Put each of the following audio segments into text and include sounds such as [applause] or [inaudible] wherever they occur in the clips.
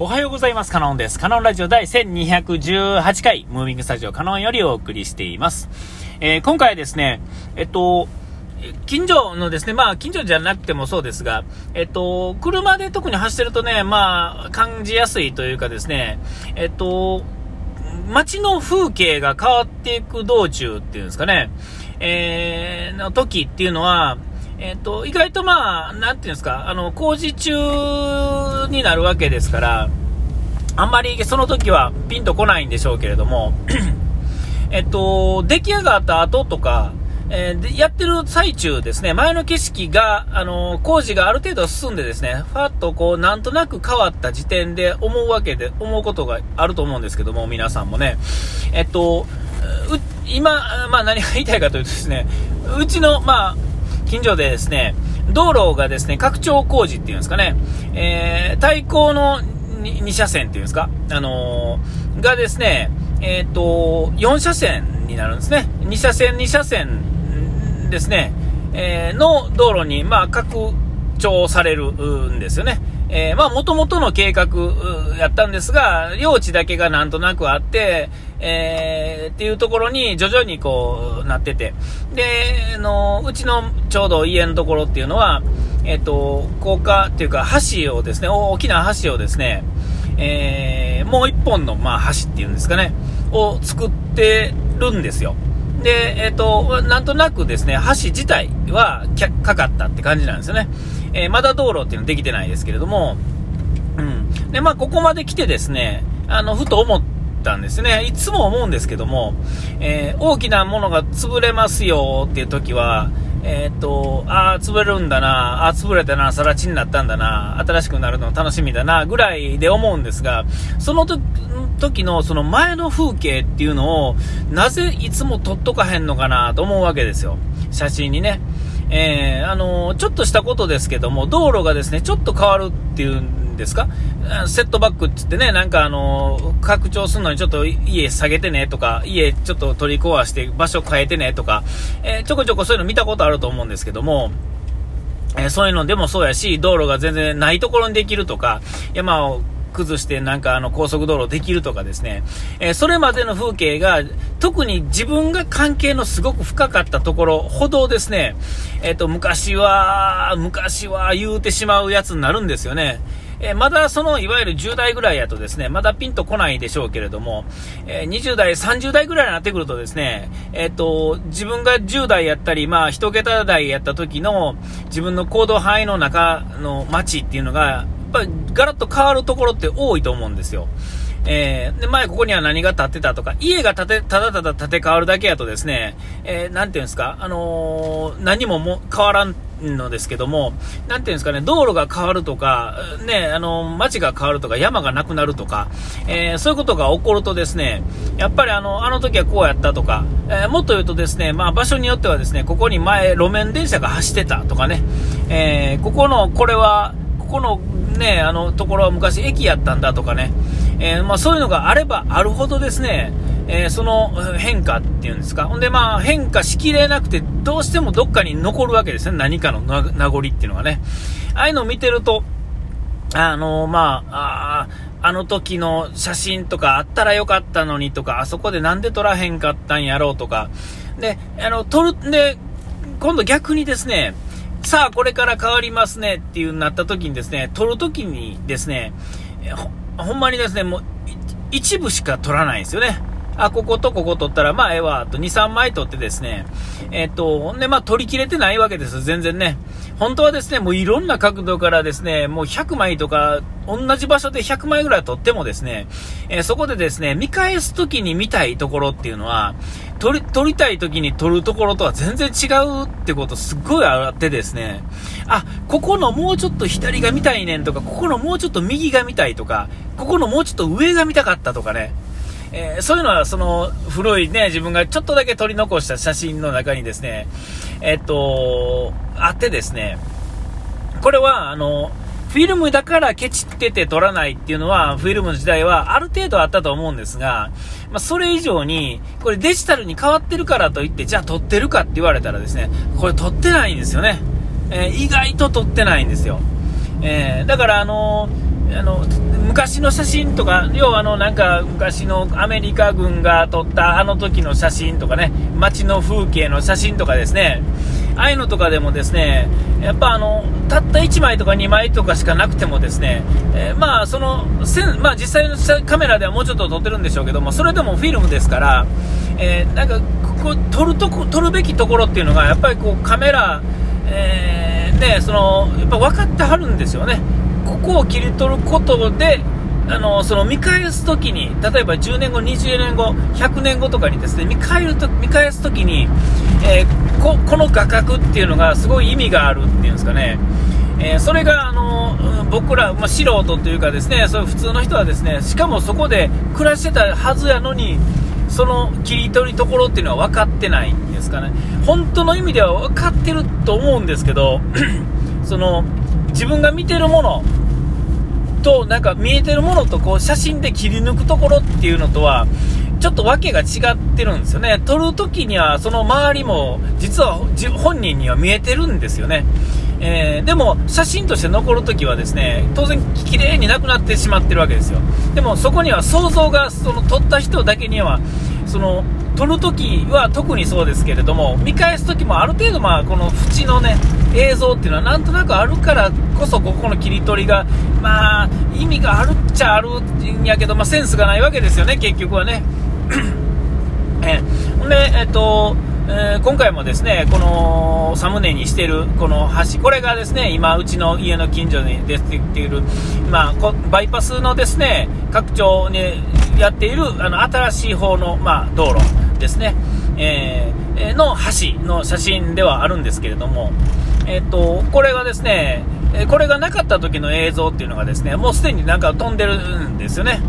おはようございます。カノンです。カノンラジオ第1218回、ムービングスタジオカノンよりお送りしています。えー、今回はですね、えっと、近所のですね、まあ、近所じゃなくてもそうですが、えっと、車で特に走ってるとね、まあ、感じやすいというかですね、えっと、街の風景が変わっていく道中っていうんですかね、えー、の時っていうのは、えっ、ー、と、意外とまあ、なんていうんですか、あの、工事中になるわけですから、あんまりその時はピンとこないんでしょうけれども、[clears throat] えっと、出来上がった後とか、えー、やってる最中ですね、前の景色が、あの工事がある程度進んでですね、ファッとこう、なんとなく変わった時点で思うわけで、思うことがあると思うんですけども、皆さんもね。えっと、今、まあ何が言いたいかというとですね、うちの、まあ、近所でですね、道路がですね、拡張工事っていうんですかね、えー、対向の 2, 車線っていうんですか、あのー、がですね、えっ、ー、と、4車線になるんですね。2車線、2車線ですね、えー、の道路に、まあ、拡張されるんですよね。えー、まあ、元々の計画やったんですが、用地だけがなんとなくあって、えー、っていうところに徐々にこうなってて、で、あの、うちのちょうど家のところっていうのは、えっ、ー、と、高架っていうか橋をですね、大きな橋をですね、えー、もう一本の、まあ、橋っていうんですかね、を作ってるんですよ。で、えっ、ー、と、なんとなくですね、橋自体はかかったって感じなんですよね。えー、まだ道路っていうのはできてないですけれども、うん。で、まあ、ここまで来てですね、あの、ふと思ったんですね。いつも思うんですけども、えー、大きなものが潰れますよっていう時は、え、っと、ああ、潰れるんだな、ああ、潰れたな、更地になったんだな、新しくなるの楽しみだな、ぐらいで思うんですが、その時時のその前の風景っていうのを、なぜいつも撮っとかへんのかなと思うわけですよ。写真にね。えー、あのー、ちょっとしたことですけども、道路がですね、ちょっと変わるっていうんですか、セットバックって言ってね、なんかあのー、拡張するのにちょっと家下げてねとか、家ちょっと取り壊して場所変えてねとか、え、ちょこちょこそういうの見たことあると思うんですけども、えそういうのでもそうやし、道路が全然ないところにできるとか、山を崩してなんかあの高速道路できるとかですね、えー、それまでの風景が特に自分が関係のすごく深かったところほどですね、えっ、ー、と昔は、昔は言うてしまうやつになるんですよね。えー、まだそのいわゆる10代ぐらいやとですね、まだピンとこないでしょうけれども、えー、20代、30代ぐらいになってくるとですね、えっ、ー、と、自分が10代やったり、まあ1桁台やった時の自分の行動範囲の中の街っていうのが、ぱりガラッと変わるところって多いと思うんですよ。えー、で、前ここには何が建ってたとか、家が建て、ただただ建て替わるだけやとですね、えー、なんていうんですか、あのー、何もも変わらんのですけども、なんていうんですかね、道路が変わるとか、ね、あの、街が変わるとか、山がなくなるとか、えー、そういうことが起こるとですね、やっぱりあの、あの時はこうやったとか、えー、もっと言うとですね、まあ場所によってはですね、ここに前路面電車が走ってたとかね、えー、ここの、これは、このね、あのところは昔駅やったんだとかね、えー、まあ、そういうのがあればあるほどですね、えー、その変化っていうんですか。ほんでまあ変化しきれなくて、どうしてもどっかに残るわけですね。何かの名残っていうのがね。ああいうのを見てると、あのまあ、ああの時の写真とかあったらよかったのにとか、あそこでなんで撮らへんかったんやろうとか、で、あの、撮る、で、今度逆にですね、さあ、これから変わりますねっていうなった時にですね、撮る時にですね、ほほんまにですね、もう一部しか撮らないんですよね。あ、こことここ取ったら、まあ、ええわ、と2、3枚取ってですね、えっと、ほんで、まあ、取り切れてないわけです。全然ね。本当はですね、もういろんな角度からですね、もう100枚とか、同じ場所で100枚ぐらい取ってもですね、えー、そこでですね、見返す時に見たいところっていうのは、撮り、撮りたい時に撮るところとは全然違うってことすっごいあってですね、あ、ここのもうちょっと左が見たいねんとか、ここのもうちょっと右が見たいとか、ここのもうちょっと上が見たかったとかね、えー、そういうのはその古いね、自分がちょっとだけ撮り残した写真の中にですね、えっと、あってですね、これはあの、フィルムだからケチってて撮らないっていうのは、フィルムの時代はある程度あったと思うんですが、まあ、それ以上に、これデジタルに変わってるからといって、じゃあ撮ってるかって言われたらですね、これ撮ってないんですよね。えー、意外と撮ってないんですよ。えー、だからあのー、あの昔の写真とか、要はあの、なんか、昔のアメリカ軍が撮ったあの時の写真とかね、街の風景の写真とかですね、ああいうのとかでもですね、やっぱあの、たった1枚とか2枚とかしかなくてもですね、えー、まあ、その、せんまあ、実際のカメラではもうちょっと撮ってるんでしょうけども、それでもフィルムですから、えー、なんか、ここ、撮るとこ、撮るべきところっていうのが、やっぱりこう、カメラ、えー、ね、その、やっぱ分かってはるんですよね。ここを切り取ることで、あのその見返すときに、例えば10年後、20年後、100年後とかにですね見返ると見返すときに、えー、こ、この画角っていうのがすごい意味があるっていうんですかね、えー、それがあの僕ら、まあ、素人というかですねそういう普通の人はですねしかもそこで暮らしてたはずやのに、その切り取りところっていうのは分かってないんですかね、本当の意味では分かってると思うんですけど、[clears throat] その自分が見てるものと、なんか見えてるものとこう写真で切り抜くところっていうのとは、ちょっと訳が違ってるんですよね。撮るときにはその周りも実は本人には見えてるんですよね。えー、でも写真として残るときはですね、当然綺麗になくなってしまってるわけですよ。でもそこには想像が、その撮った人だけには、その撮るときは特にそうですけれども、見返すときもある程度まあこの縁のね、映像っていうのはなんとなくあるからこそここの切り取りがまあ意味があるっちゃあるんやけど、まあ、センスがないわけですよね結局はね。[clears throat] えでえっとえー、今回もですねこのサムネにしているこの橋、これがですね今、うちの家の近所に出てきている、まあ、バイパスのですね拡張にやっているあの新しい方の、まあ、道路ですね、えー、の橋の写真ではあるんですけれども、えっと、これがですね、これがなかった時の映像っていうのがですね、もうすでになんか飛んでるんですよね。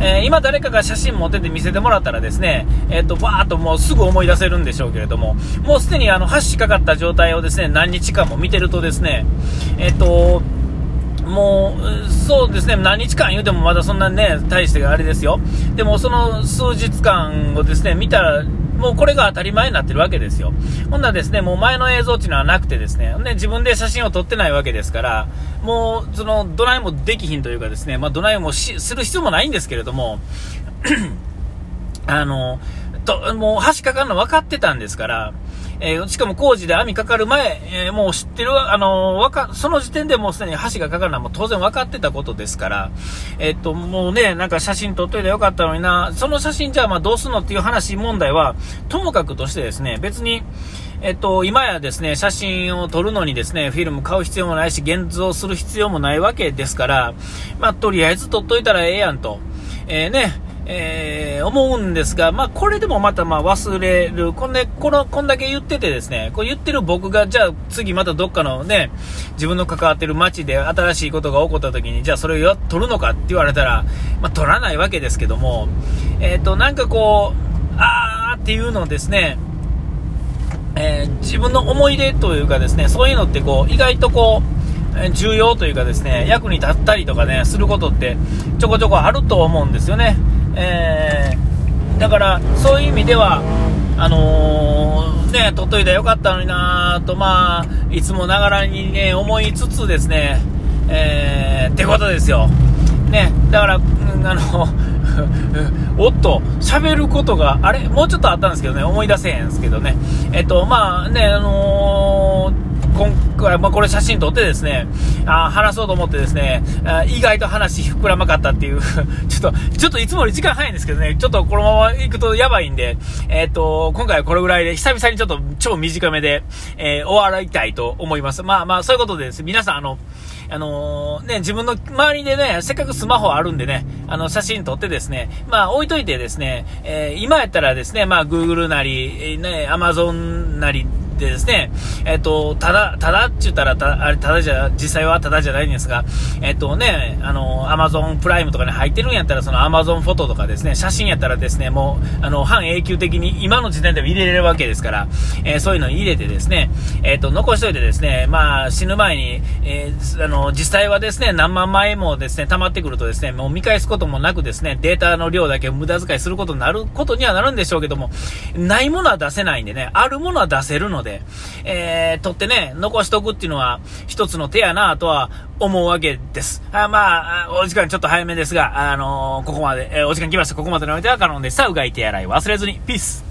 えー、今誰かが写真持ってて見せてもらったらですね、えっ、と、バーっともうすぐ思い出せるんでしょうけれども、もうすでにあの、橋かかった状態をですね、何日間も見てるとですね、えっ、と、もう、そうですね、何日間言うてもまだそんなね、大してあれですよ。でもその数日間をですね、見たら、もうこれが当たり前になってるわけですよ。ほんならですね、もう前の映像っていうのはなくてですね、ね自分で写真を撮ってないわけですから、もう、その、どないもできひんというかですね、まあ、どないもする必要もないんですけれども、[clears throat] あの、と、もう橋かかるの分かってたんですから、えー、しかも工事で網かかる前、えー、もう知ってる、あのー、わか、その時点でもうすでに橋がかかるのはもう当然分かってたことですから、えっと、もうね、なんか写真撮っといてよかったのにな、その写真じゃあまあどうすんのっていう話問題は、ともかくとしてですね、別に、えっと、今やですね、写真を撮るのにですね、フィルム買う必要もないし、現像する必要もないわけですから、まあ、とりあえず撮っといたらええやんと。えー、ね、えー、思うんですが、まあ、これでもまたま忘れる。こんで、この、こんだけ言っててですね、こう言ってる僕が、じゃあ次またどっかのね、自分の関わってる街で新しいことが起こった時に、じゃあそれを取るのかって言われたら、まあ、取らないわけですけども、えっ、ー、と、なんかこう、あーっていうのをですね、えー、自分の思い出というかですね、そういうのってこう、意外とこう、重要というかですね、役に立ったりとかね、することってちょこちょこあると思うんですよね。えー、だからそういう意味では、あのー、ね、取っといたらよかったのになと、まあ、いつもながらにね、思いつつですね、えー、ってことですよ。ね、だから、あの、[laughs] おっと、喋ることが、あれもうちょっとあったんですけどね、思い出せへんですけどね。えっと、まあね、あのー今回、まあ、これ写真撮ってですね、あ話そうと思ってですね、あ意外と話膨らまかったっていう [laughs] ちょっと、ちょっといつもより時間早いんですけどね、ちょっとこのまま行くとやばいんで、えー、っと、今回はこれぐらいで、久々にちょっと超短めで、えー、終わりたいと思います。まあまあ、そういうことでです、皆さん、あの、あのー、ね、自分の周りでね、せっかくスマホあるんでね、あの、写真撮ってですね、まあ、置いといてですね、えー、今やったらですね、まあ、Google なり、ね、Amazon なり、でですね、えっ、と、ただ、ただって言ったら、た、あれ、ただじゃ、実際はただじゃないんですが、えっ、とね、あの、アマゾンプライムとかに入ってるんやったら、そのアマゾンフォトとかですね、写真やったらですね、もう、あの、半永久的に今の時点でも入れれるわけですから、えー、そういうのに入れてですね、えっ、と、残しといてですね、まあ、死ぬ前に、え、あの、実際はですね、何万枚もですね、溜まってくるとですね、もう見返すこともなくですね、データの量だけ無駄遣いすることになることにはなるんでしょうけども、ないものは出せないんでね、あるものは出せるので、で、えー、取ってね、残しとくっていうのは一つの手やなとは思うわけです。あまあ、お時間ちょっと早めですが、あのー、ここまで、えー、お時間来ました。ここまでのお相手はカノンでした。うがい手洗い忘れずに。ピース